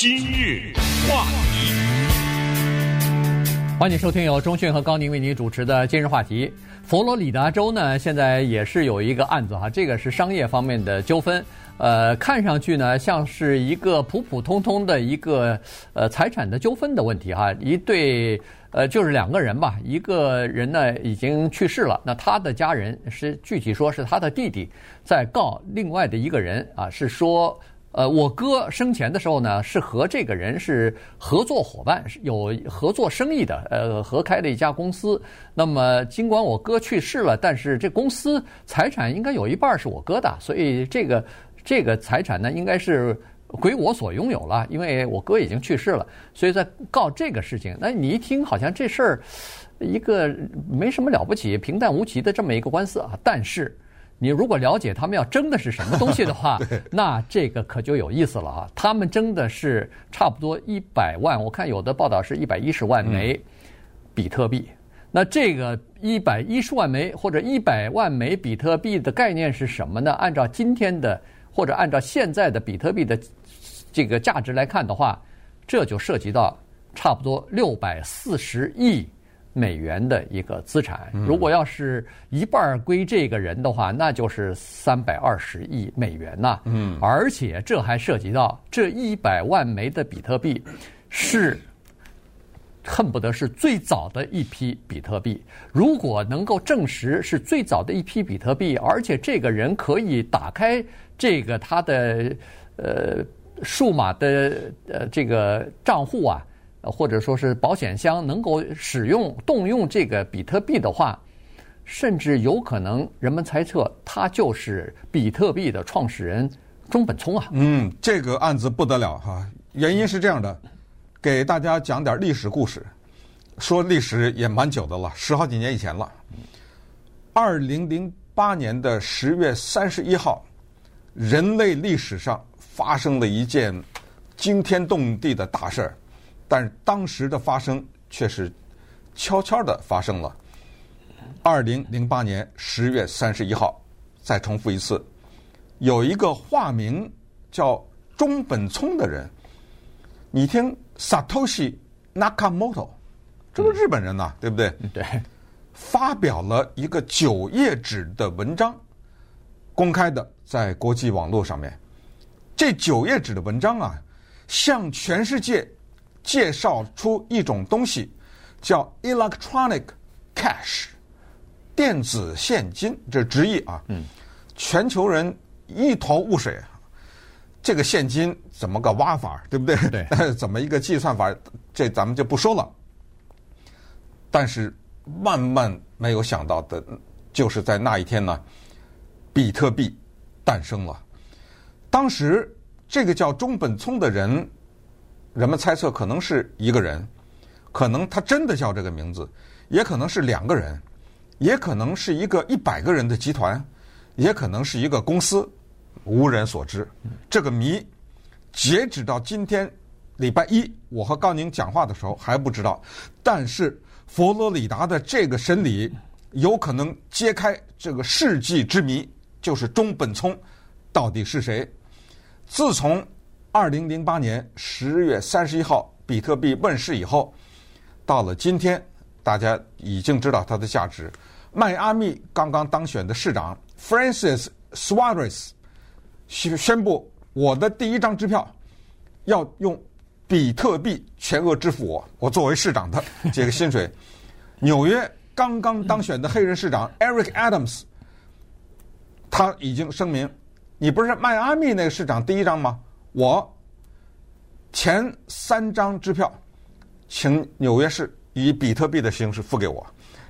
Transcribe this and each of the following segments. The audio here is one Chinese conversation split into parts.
今日话题，欢迎收听由中讯和高宁为您主持的今日话题。佛罗里达州呢，现在也是有一个案子哈，这个是商业方面的纠纷。呃，看上去呢，像是一个普普通通的一个呃财产的纠纷的问题哈。一对呃，就是两个人吧，一个人呢已经去世了，那他的家人是具体说是他的弟弟在告另外的一个人啊，是说。呃，我哥生前的时候呢，是和这个人是合作伙伴，有合作生意的，呃，合开的一家公司。那么，尽管我哥去世了，但是这公司财产应该有一半是我哥的，所以这个这个财产呢，应该是归我所拥有了，因为我哥已经去世了，所以在告这个事情。那你一听，好像这事儿一个没什么了不起、平淡无奇的这么一个官司啊，但是。你如果了解他们要争的是什么东西的话，那这个可就有意思了啊！他们争的是差不多一百万，我看有的报道是一百一十万枚比特币。那这个一百一十万枚或者一百万枚比特币的概念是什么呢？按照今天的或者按照现在的比特币的这个价值来看的话，这就涉及到差不多六百四十亿。美元的一个资产，如果要是一半归这个人的话，那就是三百二十亿美元呐。嗯，而且这还涉及到这一百万枚的比特币是恨不得是最早的一批比特币。如果能够证实是最早的一批比特币，而且这个人可以打开这个他的呃数码的呃这个账户啊。或者说是保险箱能够使用动用这个比特币的话，甚至有可能人们猜测他就是比特币的创始人中本聪啊。嗯，这个案子不得了哈，原因是这样的，给大家讲点历史故事，说历史也蛮久的了，十好几年以前了。二零零八年的十月三十一号，人类历史上发生了一件惊天动地的大事儿。但是当时的发生却是悄悄的发生了。二零零八年十月三十一号，再重复一次，有一个化名叫中本聪的人，你听 Satoshi Nakamoto，这不是日本人呐、对不对？对，发表了一个九页纸的文章，公开的在国际网络上面。这九页纸的文章啊，向全世界。介绍出一种东西，叫 electronic cash，电子现金，这是直译啊。嗯。全球人一头雾水，这个现金怎么个挖法，对不对？对。怎么一个计算法，这咱们就不说了。但是万万没有想到的，就是在那一天呢，比特币诞生了。当时这个叫中本聪的人。人们猜测可能是一个人，可能他真的叫这个名字，也可能是两个人，也可能是一个一百个人的集团，也可能是一个公司，无人所知。这个谜，截止到今天礼拜一，我和高宁讲话的时候还不知道。但是佛罗里达的这个审理有可能揭开这个世纪之谜，就是中本聪到底是谁？自从二零零八年十月三十一号，比特币问世以后，到了今天，大家已经知道它的价值。迈阿密刚刚当选的市长 Francis Suarez 宣宣布，我的第一张支票要用比特币全额支付我，我作为市长的这个薪水。纽约刚刚当选的黑人市长 Eric Adams，他已经声明，你不是迈阿密那个市长第一张吗？我前三张支票，请纽约市以比特币的形式付给我，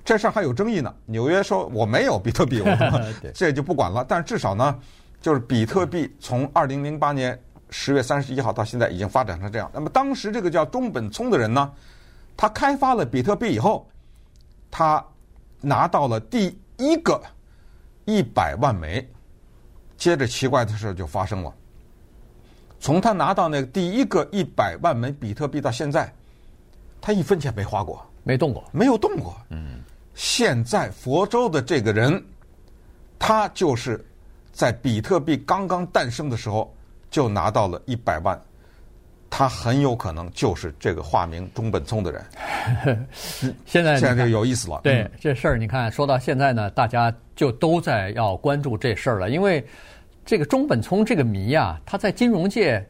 这事儿还有争议呢。纽约说我没有比特币，我 这就不管了。但是至少呢，就是比特币从二零零八年十月三十一号到现在已经发展成这样。那么当时这个叫中本聪的人呢，他开发了比特币以后，他拿到了第一个一百万枚，接着奇怪的事就发生了。从他拿到那个第一个一百万枚比特币到现在，他一分钱没花过，没动过，没有动过。嗯，现在佛州的这个人，他就是在比特币刚刚诞生的时候就拿到了一百万。他很有可能就是这个化名中本聪的人。现在现在就有意思了。对这事儿，你看说到现在呢，大家就都在要关注这事儿了，因为这个中本聪这个谜啊，他在金融界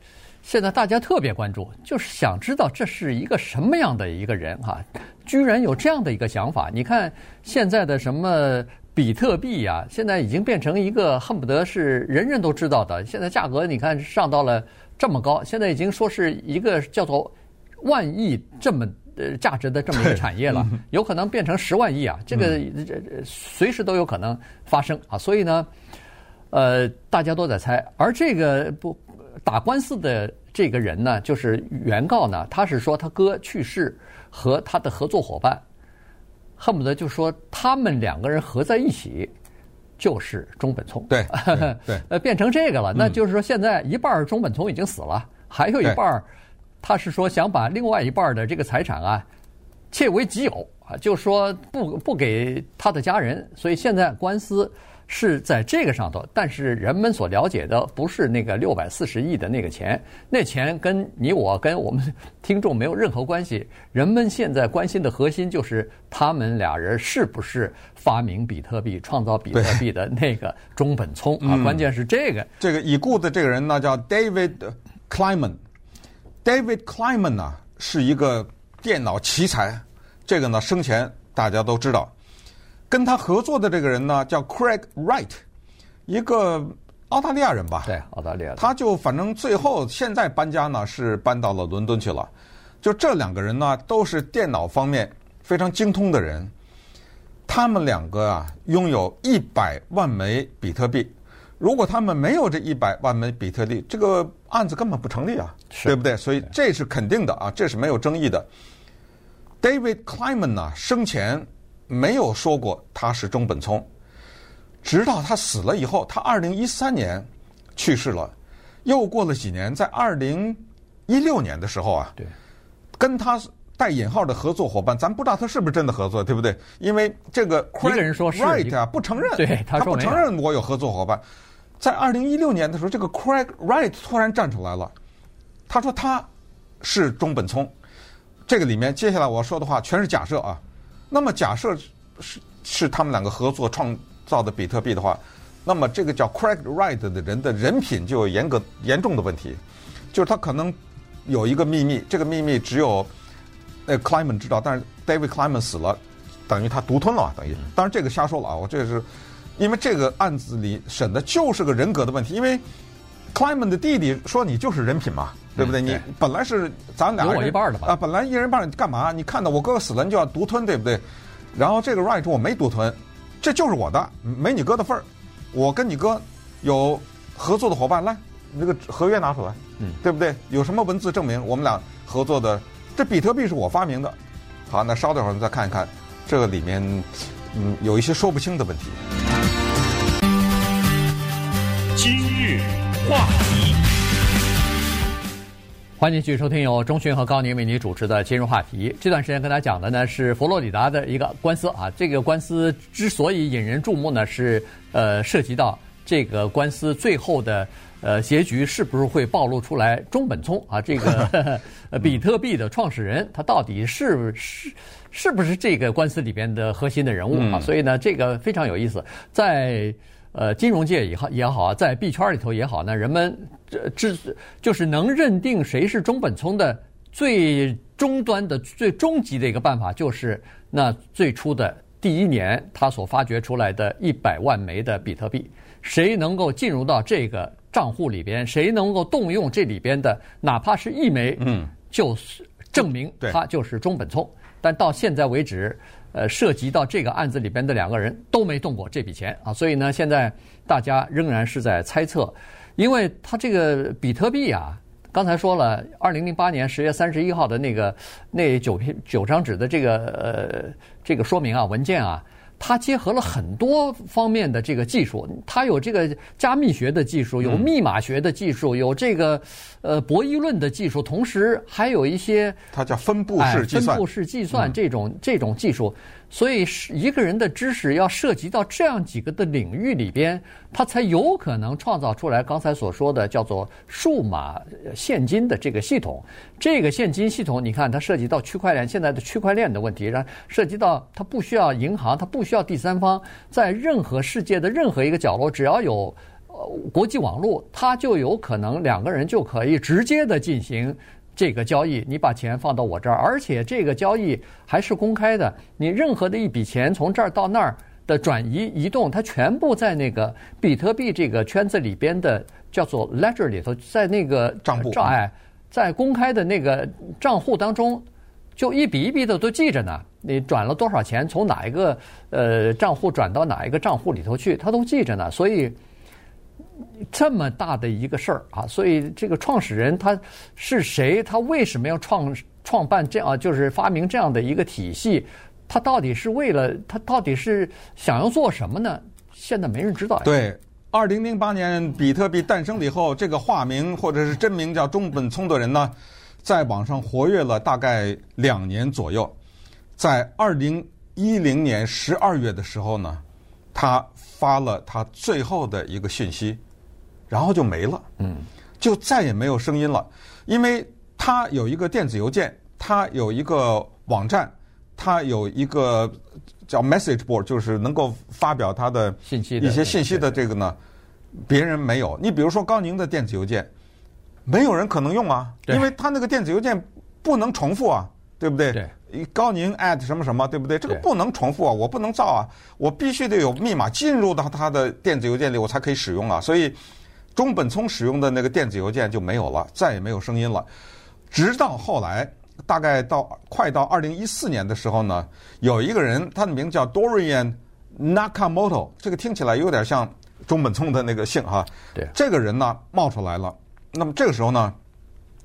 现在大家特别关注，就是想知道这是一个什么样的一个人哈，居然有这样的一个想法。你看现在的什么比特币呀，现在已经变成一个恨不得是人人都知道的，现在价格你看上到了这么高，现在已经说是一个叫做万亿这么。呃，价值的这么一个产业了，有可能变成十万亿啊！这个随时都有可能发生啊！所以呢，呃，大家都在猜。而这个不打官司的这个人呢，就是原告呢，他是说他哥去世和他的合作伙伴，恨不得就说他们两个人合在一起就是中本聪。对 对，呃，变成这个了，那就是说现在一半中本聪已经死了，还有一半。他是说想把另外一半的这个财产啊，窃为己有啊，就说不不给他的家人，所以现在官司是在这个上头。但是人们所了解的不是那个六百四十亿的那个钱，那钱跟你我跟我们 听众没有任何关系。人们现在关心的核心就是他们俩人是不是发明比特币、创造比特币的那个中本聪啊？关键是这个。这个已故的这个人呢，叫 David Kleiman。David Kleiman 呢是一个电脑奇才，这个呢生前大家都知道。跟他合作的这个人呢叫 Craig Wright，一个澳大利亚人吧？对，澳大利亚。他就反正最后现在搬家呢是搬到了伦敦去了。就这两个人呢都是电脑方面非常精通的人，他们两个啊拥有一百万枚比特币。如果他们没有这一百万枚比特币，这个案子根本不成立啊，对不对？所以这是肯定的啊，这是没有争议的。David Kleiman 呢，生前没有说过他是中本聪，直到他死了以后，他二零一三年去世了，又过了几年，在二零一六年的时候啊，跟他带引号的合作伙伴，咱不知道他是不是真的合作，对不对？因为这个 Craig Wright 啊，不承认，对，他不承认我有合作伙伴。在二零一六年的时候，这个 Craig Wright 突然站出来了，他说他是中本聪。这个里面接下来我要说的话全是假设啊。那么假设是是他们两个合作创造的比特币的话，那么这个叫 Craig Wright 的人的人品就有严格严重的问题，就是他可能有一个秘密，这个秘密只有那 Kleiman 知道，但是 David Kleiman 死了，等于他独吞了，等于。当然这个瞎说了啊，我这是。因为这个案子里审的就是个人格的问题，因为 Kleiman 的弟弟说你就是人品嘛，对不对？你本来是咱俩人一半的吧？啊，本来一人一半，干嘛？你看到我哥哥死了，你就要独吞，对不对？然后这个 Wright 说我没独吞，这就是我的，没你哥的份儿。我跟你哥有合作的伙伴，来，那个合约拿出来，嗯，对不对？有什么文字证明我们俩合作的？这比特币是我发明的。好，那稍等会儿，我们再看一看这个里面，嗯，有一些说不清的问题。今日话题，欢迎继续收听由钟迅和高宁为您主持的《今日话题》。这段时间跟大家讲的呢是佛罗里达的一个官司啊。这个官司之所以引人注目呢，是呃涉及到这个官司最后的呃结局是不是会暴露出来中本聪啊这个 比特币的创始人他到底是是是不是这个官司里边的核心的人物啊？所以呢，这个非常有意思，在。呃，金融界也好也好啊，在币圈里头也好呢，人们这这就是能认定谁是中本聪的最终端的最终极的一个办法，就是那最初的第一年他所发掘出来的一百万枚的比特币，谁能够进入到这个账户里边，谁能够动用这里边的哪怕是一枚，嗯，就是证明他就是中本聪。但到现在为止。呃，涉及到这个案子里边的两个人都没动过这笔钱啊，所以呢，现在大家仍然是在猜测，因为他这个比特币啊，刚才说了，二零零八年十月三十一号的那个那九篇九张纸的这个呃这个说明啊文件啊。它结合了很多方面的这个技术，它有这个加密学的技术，有密码学的技术，有这个呃博弈论的技术，同时还有一些它叫分布式计算，分布式计算这种这种技术。所以，是一个人的知识要涉及到这样几个的领域里边，他才有可能创造出来刚才所说的叫做数码现金的这个系统。这个现金系统，你看它涉及到区块链，现在的区块链的问题，然涉及到它不需要银行，它不需要第三方，在任何世界的任何一个角落，只要有国际网络，它就有可能两个人就可以直接的进行。这个交易，你把钱放到我这儿，而且这个交易还是公开的。你任何的一笔钱从这儿到那儿的转移移动，它全部在那个比特币这个圈子里边的叫做 ledger 里头，在那个账户，哎，在公开的那个账户当中，就一笔一笔的都记着呢。你转了多少钱，从哪一个呃账户转到哪一个账户里头去，它都记着呢。所以。这么大的一个事儿啊，所以这个创始人他是谁？他为什么要创创办这样，就是发明这样的一个体系？他到底是为了他到底是想要做什么呢？现在没人知道。对，二零零八年比特币诞生了以后，这个化名或者是真名叫中本聪的人呢，在网上活跃了大概两年左右，在二零一零年十二月的时候呢，他发了他最后的一个讯息。然后就没了，嗯，就再也没有声音了，因为他有一个电子邮件，他有一个网站，他有一个叫 message board，就是能够发表他的信息一些信息的这个呢，别人没有。你比如说高宁的电子邮件，没有人可能用啊，因为他那个电子邮件不能重复啊，对不对？对，高宁 at 什么什么，对不对？这个不能重复啊，我不能造啊，我必须得有密码进入到他的电子邮件里，我才可以使用啊，所以。中本聪使用的那个电子邮件就没有了，再也没有声音了。直到后来，大概到快到二零一四年的时候呢，有一个人，他的名字叫 Dorian Nakamoto，这个听起来有点像中本聪的那个姓哈。对，这个人呢冒出来了。那么这个时候呢，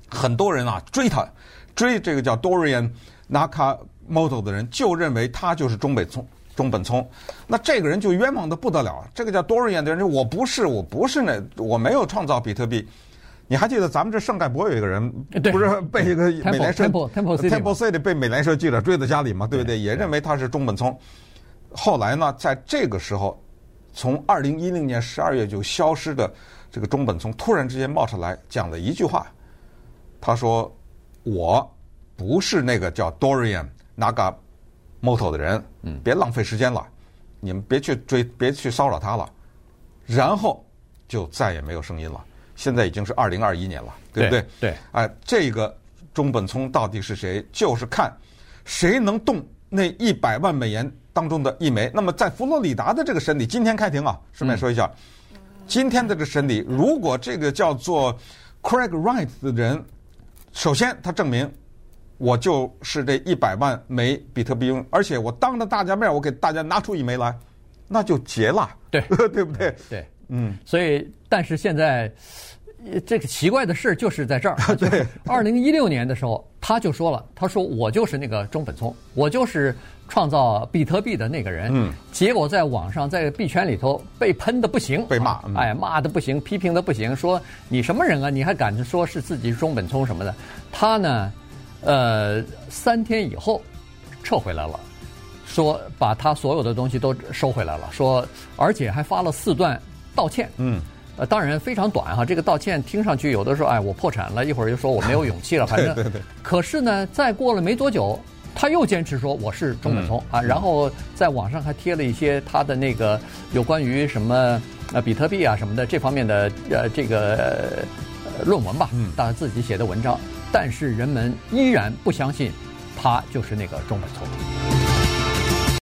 很多人啊追他，追这个叫 Dorian Nakamoto 的人，就认为他就是中本聪。中本聪，那这个人就冤枉的不得了。这个叫 Dorian 的人说：“我不是，我不是那，我没有创造比特币。”你还记得咱们这圣盖博有一个人，不是被一个美联社 Temple City 被美联社记者追到家里嘛？对不对？也认为他是中本聪。后来呢，在这个时候，从二零一零年十二月就消失的这个中本聪，突然之间冒出来讲了一句话，他说：“我不是那个叫 Dorian 那个。” Moto 的人，嗯，别浪费时间了，你们别去追，别去骚扰他了，然后就再也没有声音了。现在已经是二零二一年了，对不对？对，哎，这个中本聪到底是谁？就是看谁能动那一百万美元当中的一枚。那么在佛罗里达的这个审理，今天开庭啊，顺便说一下，嗯、今天的这个审理，如果这个叫做 Craig Wright 的人，首先他证明。我就是这一百万枚比特币，而且我当着大家面，我给大家拿出一枚来，那就结了，对 对不对？对，嗯。所以，但是现在这个奇怪的事就是在这儿。对，二零一六年的时候，他就说了，他说我就是那个中本聪，我就是创造比特币的那个人。嗯。结果在网上，在币圈里头被喷的不行，被骂，哎，骂的不行，批评的不行，说你什么人啊？你还敢说是自己是中本聪什么的？他呢？呃，三天以后撤回来了，说把他所有的东西都收回来了，说而且还发了四段道歉。嗯，呃，当然非常短哈，这个道歉听上去有的时候，哎，我破产了，一会儿又说我没有勇气了，反正。对对对。可是呢，再过了没多久，他又坚持说我是中本聪啊，然后在网上还贴了一些他的那个有关于什么呃比特币啊什么的这方面的呃这个呃论文吧，嗯，当然自己写的文章。但是人们依然不相信，他就是那个中本聪。